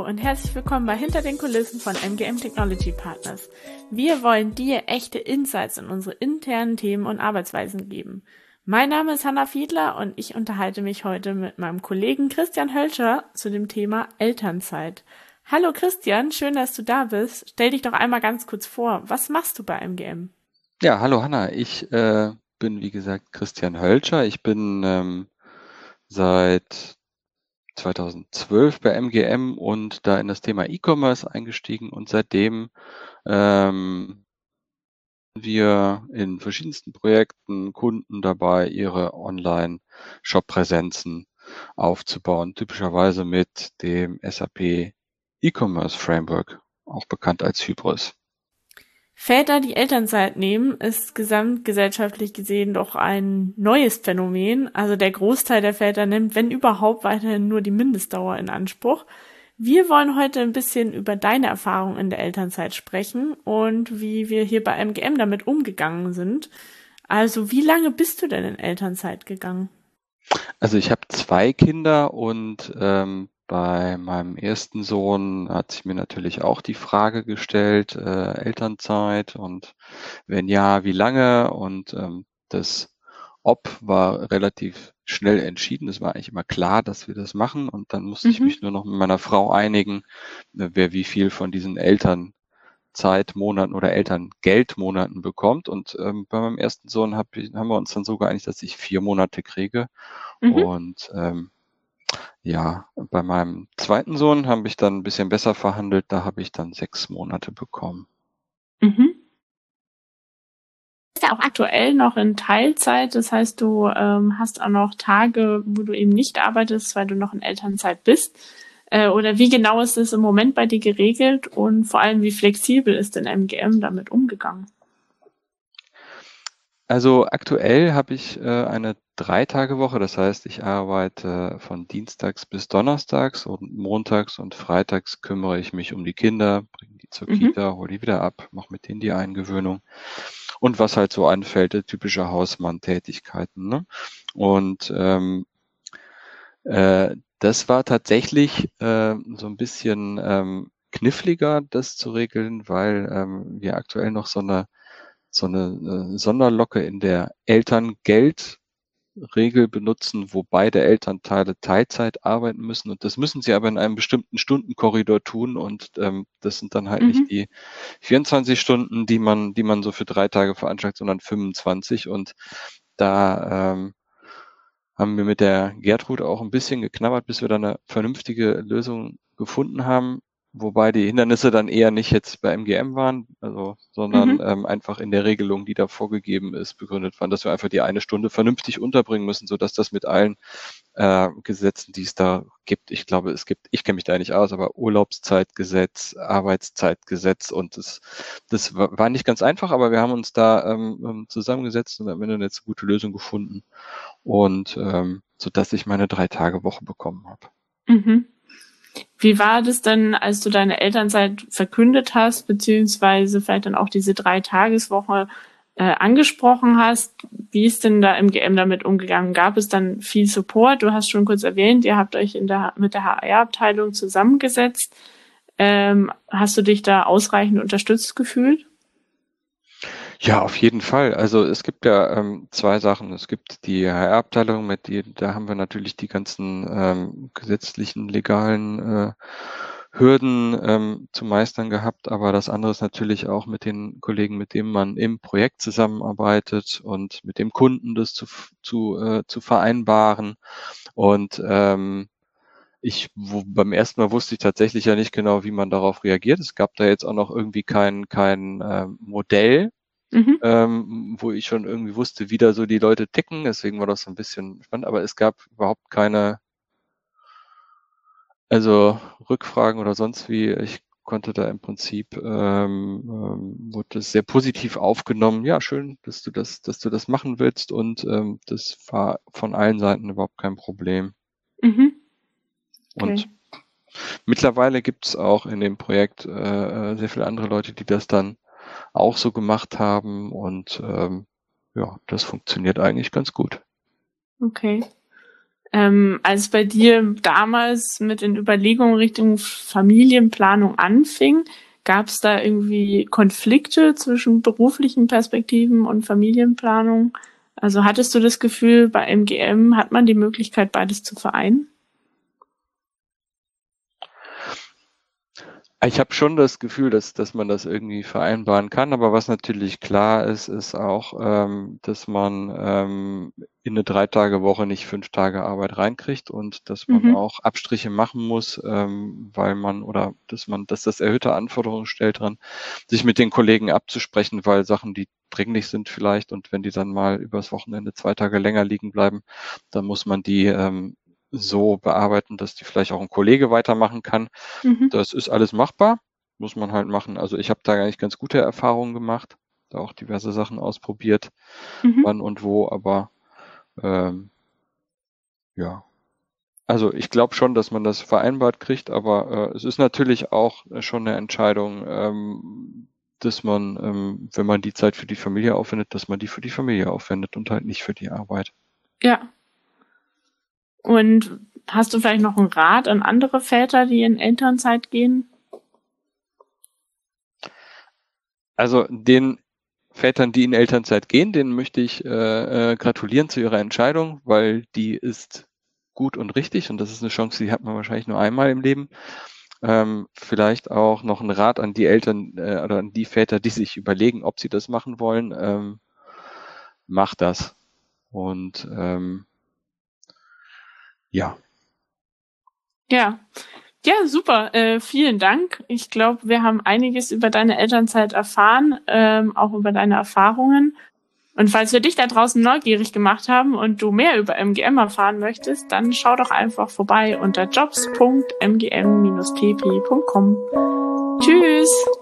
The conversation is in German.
Und herzlich willkommen bei Hinter den Kulissen von MGM Technology Partners. Wir wollen dir echte Insights in unsere internen Themen und Arbeitsweisen geben. Mein Name ist Hanna Fiedler und ich unterhalte mich heute mit meinem Kollegen Christian Hölscher zu dem Thema Elternzeit. Hallo Christian, schön, dass du da bist. Stell dich doch einmal ganz kurz vor. Was machst du bei MGM? Ja, hallo Hanna. Ich äh, bin, wie gesagt, Christian Hölscher. Ich bin ähm, seit 2012 bei MGM und da in das Thema E-Commerce eingestiegen und seitdem ähm, wir in verschiedensten Projekten Kunden dabei, ihre Online-Shop-Präsenzen aufzubauen, typischerweise mit dem SAP E-Commerce Framework, auch bekannt als Hybris. Väter, die Elternzeit nehmen, ist gesamtgesellschaftlich gesehen doch ein neues Phänomen. Also der Großteil der Väter nimmt, wenn überhaupt, weiterhin nur die Mindestdauer in Anspruch. Wir wollen heute ein bisschen über deine Erfahrung in der Elternzeit sprechen und wie wir hier bei MGM damit umgegangen sind. Also wie lange bist du denn in Elternzeit gegangen? Also ich habe zwei Kinder und ähm, bei meinem ersten Sohn hat sich mir natürlich auch die Frage gestellt, äh, Elternzeit und wenn ja, wie lange? Und ähm, das Ob war relativ schnell entschieden. Es war eigentlich immer klar, dass wir das machen. Und dann musste mhm. ich mich nur noch mit meiner Frau einigen, äh, wer wie viel von diesen Elternzeitmonaten oder Elterngeldmonaten bekommt. Und ähm, bei meinem ersten Sohn hab ich, haben wir uns dann so geeinigt, dass ich vier Monate kriege. Mhm. Und ähm, ja, bei meinem zweiten Sohn habe ich dann ein bisschen besser verhandelt, da habe ich dann sechs Monate bekommen. Mhm. Ist ja auch aktuell noch in Teilzeit, das heißt, du ähm, hast auch noch Tage, wo du eben nicht arbeitest, weil du noch in Elternzeit bist. Äh, oder wie genau ist es im Moment bei dir geregelt und vor allem, wie flexibel ist denn MGM damit umgegangen? Also aktuell habe ich äh, eine Drei-Tage-Woche, das heißt, ich arbeite von Dienstags bis Donnerstags und montags und freitags kümmere ich mich um die Kinder, bringe die zur mhm. Kita, hole die wieder ab, mache mit denen die Eingewöhnung und was halt so anfällt, typische Hausmann-Tätigkeiten. Ne? Und ähm, äh, das war tatsächlich äh, so ein bisschen ähm, kniffliger, das zu regeln, weil ähm, wir aktuell noch so eine so eine, Sonderlocke in der Elterngeldregel benutzen, wo beide Elternteile Teilzeit arbeiten müssen. Und das müssen sie aber in einem bestimmten Stundenkorridor tun. Und ähm, das sind dann halt mhm. nicht die 24 Stunden, die man, die man so für drei Tage veranschlagt, sondern 25. Und da ähm, haben wir mit der Gertrud auch ein bisschen geknabbert, bis wir da eine vernünftige Lösung gefunden haben. Wobei die Hindernisse dann eher nicht jetzt bei MGM waren, also, sondern mhm. ähm, einfach in der Regelung, die da vorgegeben ist, begründet waren, dass wir einfach die eine Stunde vernünftig unterbringen müssen, so dass das mit allen äh, Gesetzen, die es da gibt, ich glaube, es gibt, ich kenne mich da nicht aus, aber Urlaubszeitgesetz, Arbeitszeitgesetz und das, das war nicht ganz einfach, aber wir haben uns da ähm, ähm zusammengesetzt und am Ende eine gute Lösung gefunden und ähm, so dass ich meine drei Tage Woche bekommen habe. Mhm. Wie war das denn, als du deine Elternzeit verkündet hast, beziehungsweise vielleicht dann auch diese Drei-Tageswoche äh, angesprochen hast? Wie ist denn da MGM damit umgegangen? Gab es dann viel Support? Du hast schon kurz erwähnt, ihr habt euch in der, mit der HR-Abteilung zusammengesetzt. Ähm, hast du dich da ausreichend unterstützt gefühlt? Ja, auf jeden Fall. Also es gibt ja ähm, zwei Sachen. Es gibt die HR-Abteilung, mit die, da haben wir natürlich die ganzen ähm, gesetzlichen, legalen äh, Hürden ähm, zu meistern gehabt, aber das andere ist natürlich auch mit den Kollegen, mit denen man im Projekt zusammenarbeitet und mit dem Kunden das zu, zu, äh, zu vereinbaren. Und ähm, ich wo, beim ersten Mal wusste ich tatsächlich ja nicht genau, wie man darauf reagiert. Es gab da jetzt auch noch irgendwie kein, kein äh, Modell, Mhm. Ähm, wo ich schon irgendwie wusste, wie da so die Leute ticken. Deswegen war das so ein bisschen spannend, aber es gab überhaupt keine, also Rückfragen oder sonst wie. Ich konnte da im Prinzip, ähm, ähm, wurde das sehr positiv aufgenommen. Ja, schön, dass du das, dass du das machen willst und ähm, das war von allen Seiten überhaupt kein Problem. Mhm. Okay. Und mittlerweile gibt es auch in dem Projekt äh, äh, sehr viele andere Leute, die das dann auch so gemacht haben. Und ähm, ja, das funktioniert eigentlich ganz gut. Okay. Ähm, als bei dir damals mit den Überlegungen Richtung Familienplanung anfing, gab es da irgendwie Konflikte zwischen beruflichen Perspektiven und Familienplanung? Also hattest du das Gefühl, bei MGM hat man die Möglichkeit, beides zu vereinen? Ich habe schon das Gefühl, dass, dass man das irgendwie vereinbaren kann, aber was natürlich klar ist, ist auch, ähm, dass man ähm, in eine Drei-Tage-Woche nicht fünf Tage Arbeit reinkriegt und dass man mhm. auch Abstriche machen muss, ähm, weil man oder dass man, dass das erhöhte Anforderungen stellt dran, sich mit den Kollegen abzusprechen, weil Sachen, die dringlich sind vielleicht und wenn die dann mal übers Wochenende zwei Tage länger liegen bleiben, dann muss man die ähm, so bearbeiten, dass die vielleicht auch ein Kollege weitermachen kann. Mhm. Das ist alles machbar, muss man halt machen. Also ich habe da eigentlich ganz gute Erfahrungen gemacht, da auch diverse Sachen ausprobiert, mhm. wann und wo, aber ähm, ja. Also ich glaube schon, dass man das vereinbart kriegt, aber äh, es ist natürlich auch schon eine Entscheidung, ähm, dass man, ähm, wenn man die Zeit für die Familie aufwendet, dass man die für die Familie aufwendet und halt nicht für die Arbeit. Ja, und hast du vielleicht noch einen Rat an andere Väter, die in Elternzeit gehen? Also den Vätern, die in Elternzeit gehen, denen möchte ich äh, äh, gratulieren zu ihrer Entscheidung, weil die ist gut und richtig und das ist eine Chance, die hat man wahrscheinlich nur einmal im Leben. Ähm, vielleicht auch noch ein Rat an die Eltern äh, oder an die Väter, die sich überlegen, ob sie das machen wollen. Ähm, macht das. Und ähm, ja. Ja. Ja, super. Äh, vielen Dank. Ich glaube, wir haben einiges über deine Elternzeit erfahren, ähm, auch über deine Erfahrungen. Und falls wir dich da draußen neugierig gemacht haben und du mehr über MGM erfahren möchtest, dann schau doch einfach vorbei unter jobs.mgm-pp.com. Tschüss!